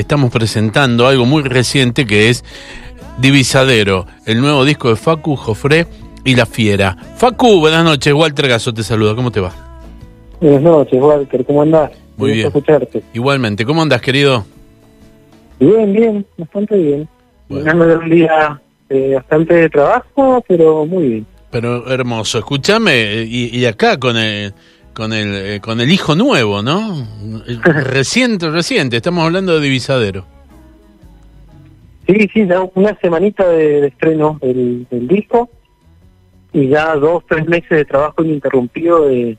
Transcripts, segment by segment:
estamos presentando algo muy reciente que es Divisadero, el nuevo disco de Facu, Jofré y La Fiera. Facu, buenas noches, Walter Gaso te saluda, ¿cómo te va? Buenas noches, Walter, ¿cómo andás? Muy bien. escucharte. Igualmente, ¿cómo andas, querido? Bien, bien, bastante bien. Bueno. de un día eh, bastante de trabajo, pero muy bien. Pero hermoso, escúchame, y, acá con el, con el, eh, con el hijo nuevo, ¿no? reciente, reciente, estamos hablando de Divisadero. Sí, sí, ya una semanita de, estreno del, disco y ya dos, tres meses de trabajo ininterrumpido de,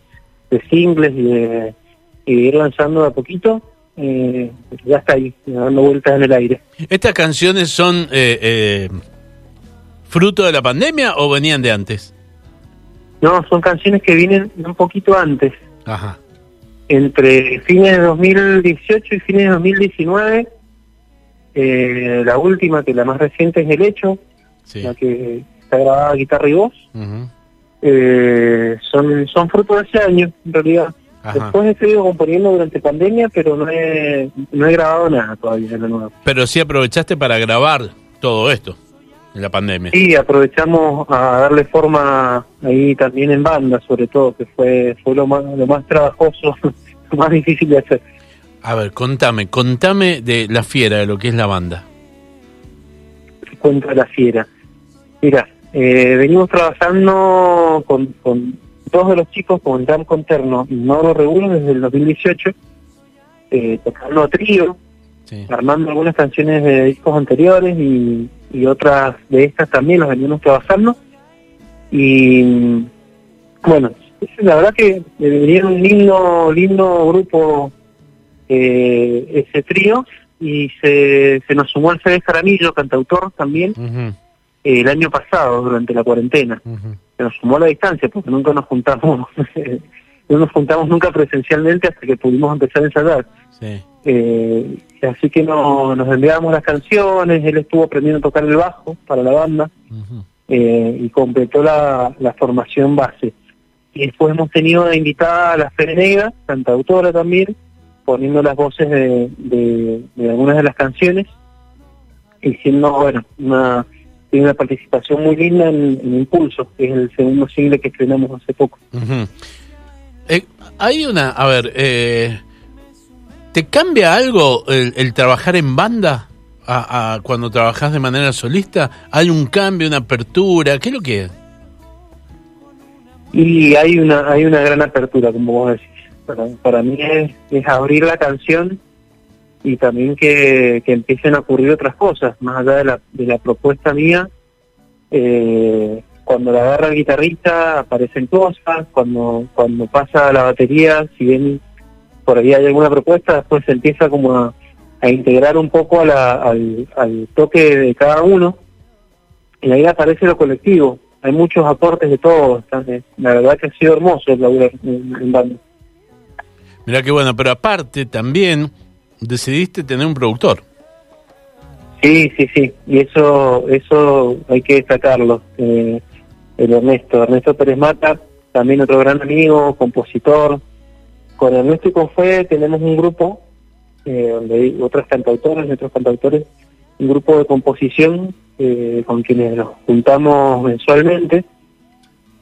singles y de, ir lanzando de a poquito. Eh, ya está ahí, dando vueltas en el aire. ¿Estas canciones son eh, eh, fruto de la pandemia o venían de antes? No, son canciones que vienen un poquito antes. Ajá. Entre fines de 2018 y fines de 2019 eh, la última, que la más reciente es El Hecho, la que está grabada guitarra y voz. eh, son, son fruto de ese año, en realidad. Después he seguido componiendo durante pandemia, pero no he, no he grabado nada todavía de nuevo. Pero sí aprovechaste para grabar todo esto en la pandemia. Sí, aprovechamos a darle forma ahí también en banda, sobre todo, que fue, fue lo, más, lo más trabajoso, lo más difícil de hacer. A ver, contame, contame de La Fiera, de lo que es la banda. Cuento de La Fiera. Mira, eh, venimos trabajando con, con dos de los chicos, con Dan Conterno y Mauro Regulo desde el 2018, eh, tocando a armando algunas canciones de discos anteriores y, y otras de estas también los venimos trabajando. Y bueno, la verdad que venía un lindo, lindo grupo eh, ese trío y se, se nos sumó Alfredo Jaramillo, cantautor también, eh, el año pasado durante la cuarentena. Se nos sumó a la distancia porque nunca nos juntamos, no nos juntamos nunca presencialmente hasta que pudimos empezar a ensayar. Eh, así que no, nos enviábamos las canciones, él estuvo aprendiendo a tocar el bajo para la banda eh, y completó la, la formación base. Y después hemos tenido de invitada a la Fere Negra, cantautora también, poniendo las voces de, de, algunas de las canciones y siendo, bueno, una, tiene una participación muy linda en, Impulso, que es el segundo single que estrenamos hace poco. Eh, hay una, a ver, eh, ¿te cambia algo el, trabajar en banda a, cuando trabajas de manera solista? ¿Hay un cambio, una apertura? ¿Qué es lo que es? Y hay una, hay una gran apertura, como vos decís para, para mí es, abrir la canción y también que, empiecen a ocurrir otras cosas, más allá de la, de la propuesta mía. Eh, cuando la agarra el guitarrista aparecen cosas, cuando, cuando pasa la batería, si bien por ahí hay alguna propuesta, después se empieza como a, integrar un poco al, al, toque de cada uno, y ahí aparece lo colectivo. Hay muchos aportes de todos. La verdad que ha sido hermoso el laburar en banda. Mira qué bueno, pero aparte también decidiste tener un productor. Sí, sí, sí, y eso eso hay que destacarlo. Eh, el Ernesto, Ernesto Pérez Mata, también otro gran amigo, compositor. Con Ernesto y con tenemos un grupo, eh, donde hay otras cantautoras y otros cantautores, un grupo de composición eh, con quienes nos juntamos mensualmente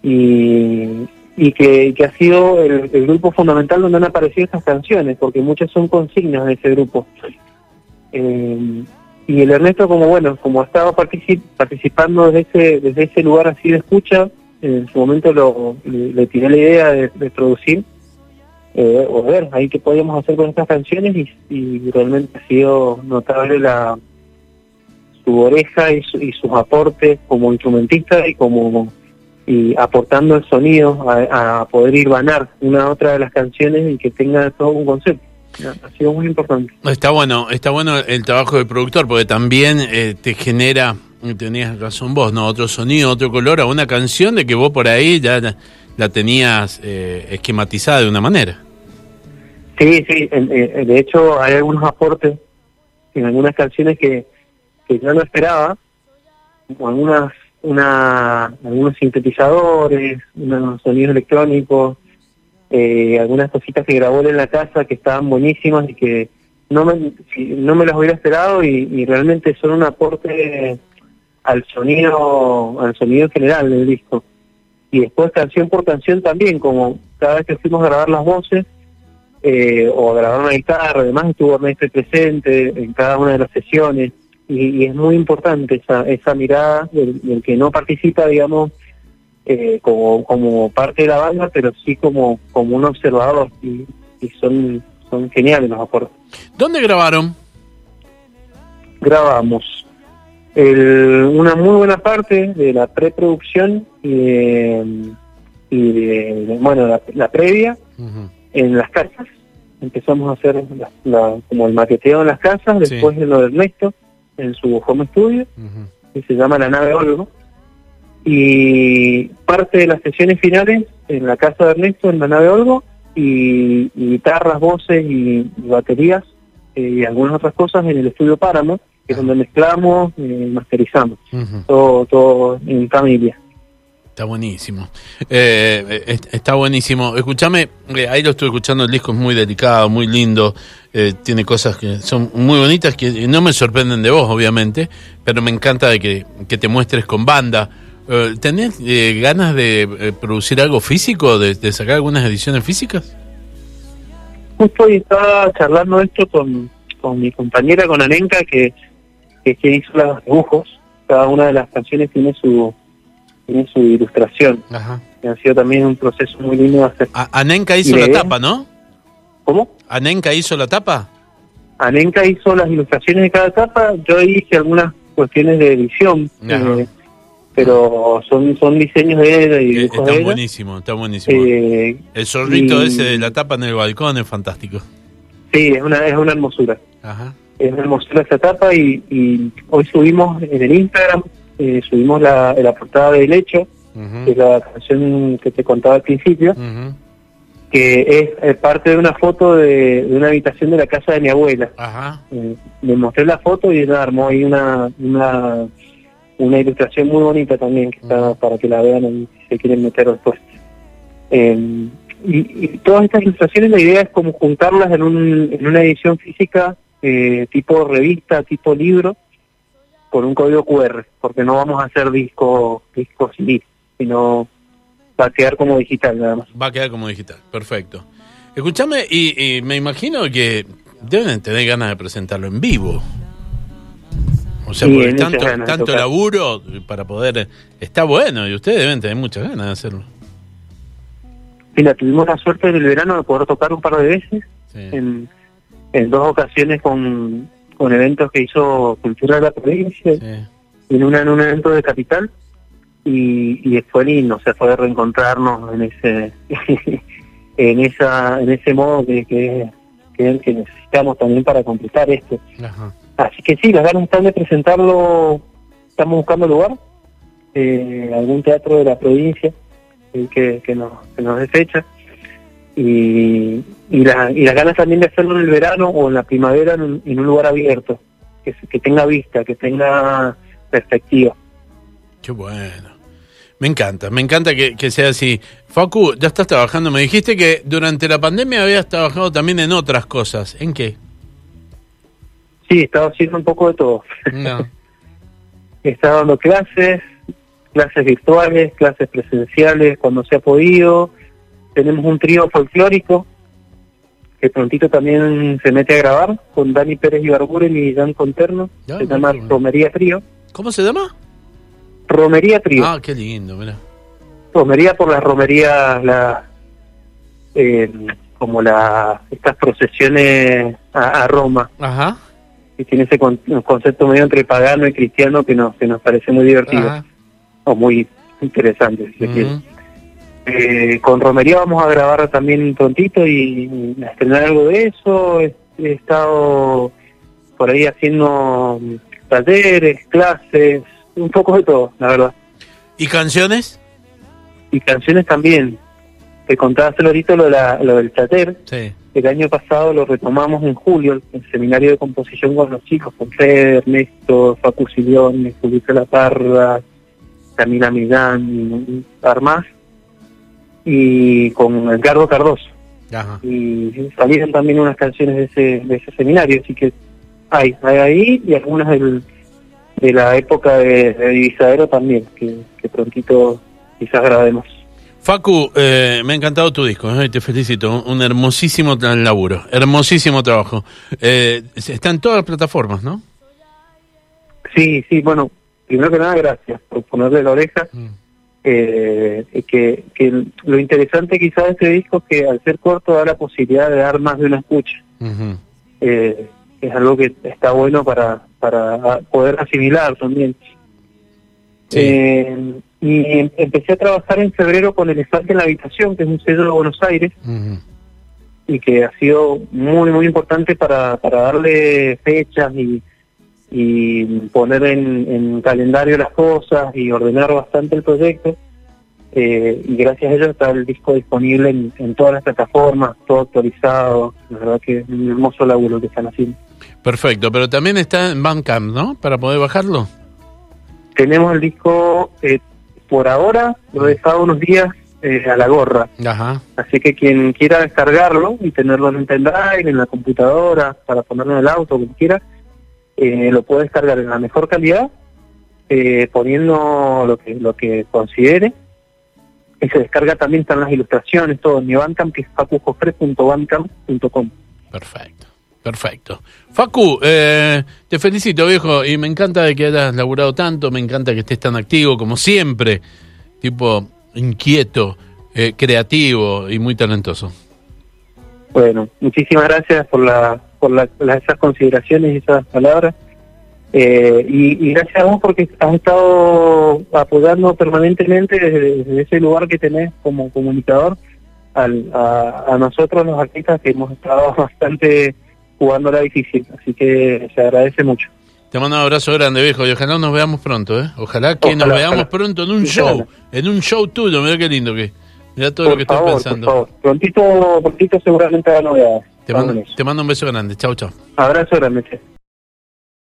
y, que, ha sido el, grupo fundamental donde han aparecido estas canciones, porque muchas son consignas de ese grupo. Eh, y el Ernesto, como bueno, como ha estado participando desde ese, lugar así de escucha, en su momento le, tiré la idea de, producir, eh, o ver ahí qué podíamos hacer con estas canciones, y, realmente ha sido notable la su oreja y, y sus aportes como instrumentista y como y aportando el sonido a, poder ir ganar una otra de las canciones y que tenga todo un concepto. Ha sido muy importante. Está bueno, está bueno el trabajo del productor porque también eh, te genera, tenías razón vos, ¿no? Otro sonido, otro color a una canción de que vos por ahí ya la, tenías eh, esquematizada de una manera. Sí, sí, de hecho hay algunos aportes en algunas canciones que, que yo no esperaba, algunas una, algunos sintetizadores, unos sonidos electrónicos, eh, algunas cositas que grabó en la casa que estaban buenísimas y que no me, no me las hubiera esperado y, realmente son un aporte al sonido, al sonido general del disco. Y después canción por canción también, como cada vez que fuimos a grabar las voces, eh, o a grabar una guitarra, además estuvo Ernesto presente en cada una de las sesiones, y, es muy importante esa, esa mirada del, que no participa, digamos, eh, como, como parte de la banda, pero sí como, como un observador, y, y son son geniales los aportes. ¿Dónde grabaron? Grabamos una muy buena parte de la preproducción y y bueno, la, previa en las casas. Empezamos a hacer como el maqueteo en las casas, después de lo de Ernesto en su home studio, que se llama La Nave Olgo. Y parte de las sesiones finales en la casa de Ernesto, en La Nave Olgo, y, guitarras, voces y, baterías eh, y algunas otras cosas en el estudio Páramo, que es donde mezclamos y eh, masterizamos, todo, todo en familia. Está buenísimo. Eh, está buenísimo. Escúchame, ahí lo estoy escuchando, el disco es muy delicado, muy lindo, tiene cosas que son muy bonitas, que no me sorprenden de vos, obviamente, pero me encanta de que, que te muestres con banda. Eh, ¿Tenés eh, ganas de eh, producir algo físico, de, sacar algunas ediciones físicas? Justo estaba charlando esto con, con mi compañera, con Anenka, que, que, hizo los dibujos. Cada una de las canciones tiene su tiene su ilustración. Ajá. ha sido también un proceso muy lindo de hacer. Anenka hizo la tapa, ¿no? ¿Cómo? ¿Anenka hizo la tapa? Anenka hizo las ilustraciones de cada tapa. Yo hice algunas cuestiones de edición pero son son diseños de ella y está buenísimo está buenísimo eh, el zorrito ese de la tapa en el balcón es fantástico sí es una es una hermosura Ajá. es una hermosura esa tapa y, y hoy subimos en el Instagram eh, subimos la, la portada del hecho que es la canción que te contaba al principio que es, parte de una foto de, una habitación de la casa de mi abuela Ajá. Eh, le mostré la foto y ella armó ahí una una una ilustración muy bonita también que está para que la vean y se quieren meter después. Em, y, todas estas ilustraciones la idea es como juntarlas en, un, en una edición física eh, tipo revista, tipo libro, con un código QR, porque no vamos a hacer disco, disco CD, sino va a quedar como digital nada más. Va a quedar como digital, perfecto. Escúchame, y, y me imagino que deben tener ganas de presentarlo en vivo. O sea, porque tanto, tanto laburo para poder... Está bueno y ustedes deben tener muchas ganas de hacerlo. Mira, tuvimos la suerte en el verano de poder tocar un par de veces, en, en dos ocasiones con, con eventos que hizo Cultura de la Provincia, en, una, en un evento de Capital, y, y fue lindo, o sea, fue reencontrarnos en ese en esa en ese modo que, que, que, que necesitamos también para completar esto. Ajá. Así que sí, las ganas están de presentarlo, estamos buscando lugar, eh, algún teatro de la provincia eh, que, que, nos, que nos dé fecha. Y, y, la, y las ganas también de hacerlo en el verano o en la primavera en un, lugar abierto, que, que tenga vista, que tenga perspectiva. Qué bueno. Me encanta, me encanta que, que, sea así. Facu, ya estás trabajando. Me dijiste que durante la pandemia habías trabajado también en otras cosas. ¿En qué? Sí, he estado haciendo un poco de todo. No. he estado dando clases, clases virtuales, clases presenciales cuando se ha podido. Tenemos un trío folclórico que prontito también se mete a grabar con Dani Pérez Ibarburen y Dan Conterno. se llama Romería Trío. ¿Cómo se llama? Romería Trío. Ah, qué lindo, mira. Romería por las romerías, la, eh, como la estas procesiones a, a Roma. Ajá y tiene ese concepto medio entre pagano y cristiano que nos, que nos parece muy divertido o muy interesante, si eh, con Romería vamos a grabar también prontito y, a estrenar algo de eso. He, estado por ahí haciendo talleres, clases, un poco de todo, la verdad. ¿Y canciones? Y canciones también. Te contaba hace ahorita lo, de la, lo del chater. Sí el año pasado lo retomamos en julio, el seminario de composición con los chicos, con Fede, Ernesto, Facu Silione, Julita La Parra, Camila Millán, y más, y con Edgardo Cardoso, y salieron también unas canciones de ese, de ese seminario, así que hay, hay ahí y algunas del, de la época de, de Divisadero también, que, que prontito quizás grabemos. Facu, eh, me ha encantado tu disco, eh, te felicito, un hermosísimo laburo, hermosísimo trabajo. Eh, está en todas las plataformas, ¿no? Sí, sí, bueno, primero que nada, gracias por ponerle la oreja. Mm. Eh, que, que lo interesante quizás de este disco es que al ser corto da la posibilidad de dar más de una escucha. eh, es algo que está bueno para, para poder asimilar también. Eh, y em, empecé a trabajar en febrero con Elefante en la Habitación, que es un sello de Buenos Aires, y que ha sido muy, muy importante para, para darle fechas y, y poner en, calendario las cosas y ordenar bastante el proyecto. Eh, y gracias a ello está el disco disponible en, en, todas las plataformas, todo actualizado. La verdad que es un hermoso laburo que están haciendo. Perfecto, pero también está en Bandcamp, ¿no? Para poder bajarlo. Tenemos el disco, eh, por ahora, lo he dejado unos días eh, a la gorra. Ajá. Así que quien quiera descargarlo y tenerlo en un pendrive, en la computadora, para ponerlo en el auto, quien quiera, eh, lo puede descargar en la mejor calidad, eh, poniendo lo que lo que considere. Y se descarga también, están las ilustraciones, todo en mi Bandcamp, que es facujofre.bandcamp.com. Perfecto. Perfecto. Facu, eh, te felicito, viejo, y me encanta de que hayas laburado tanto, me encanta que estés tan activo, como siempre, tipo inquieto, eh, creativo y muy talentoso. Bueno, muchísimas gracias por, la, por la, esas consideraciones y esas palabras. Eh, y, gracias a vos porque has estado apoyando permanentemente desde, ese lugar que tenés como comunicador al, a, a nosotros los artistas que hemos estado bastante la difícil, así que se agradece mucho. Te mando un abrazo grande, viejo, y ojalá nos veamos pronto, ¿eh? Ojalá que nos veamos pronto en un show, en un show tuyo, mira qué lindo que Mira todo lo que estoy pensando. Por favor. Prontito, prontito seguramente va novedades. Te mando, te mando un beso grande, chao, chao. Abrazo grande.